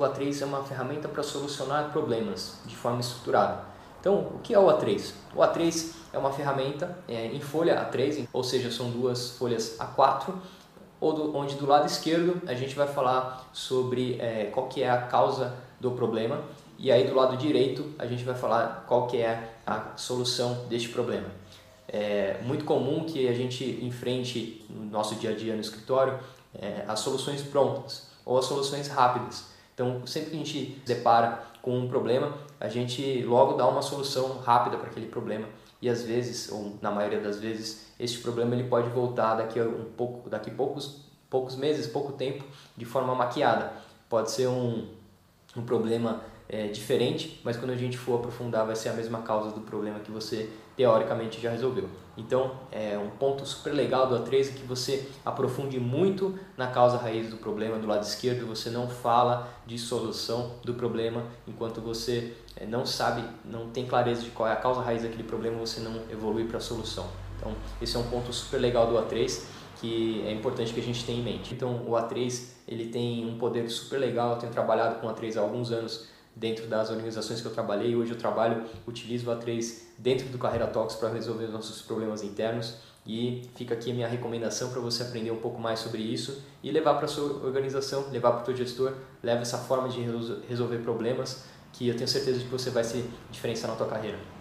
O A3 é uma ferramenta para solucionar problemas de forma estruturada. Então, o que é o A3? O A3 é uma ferramenta é, em folha A3, ou seja, são duas folhas A4, onde do lado esquerdo a gente vai falar sobre é, qual que é a causa do problema e aí do lado direito a gente vai falar qual que é a solução deste problema. É muito comum que a gente enfrente no nosso dia a dia no escritório é, as soluções prontas ou as soluções rápidas. Então, sempre que a gente se depara com um problema, a gente logo dá uma solução rápida para aquele problema. E às vezes, ou na maioria das vezes, este problema ele pode voltar daqui a um pouco, daqui poucos poucos meses, pouco tempo, de forma maquiada. Pode ser um, um problema é, diferente, mas quando a gente for aprofundar vai ser a mesma causa do problema que você teoricamente já resolveu. Então, é um ponto super legal do A3 é que você aprofunde muito na causa raiz do problema do lado esquerdo, você não fala de solução do problema enquanto você é, não sabe, não tem clareza de qual é a causa raiz daquele problema, você não evolui para a solução. Então, esse é um ponto super legal do A3 que é importante que a gente tenha em mente. Então, o A3 ele tem um poder super legal. Eu tenho trabalhado com o A3 há alguns anos dentro das organizações que eu trabalhei. Hoje eu trabalho, utilizo o A3 dentro do Carreira Talks para resolver os nossos problemas internos. E fica aqui a minha recomendação para você aprender um pouco mais sobre isso e levar para a sua organização, levar para o teu gestor, leva essa forma de resolver problemas que eu tenho certeza de que você vai se diferenciar na tua carreira.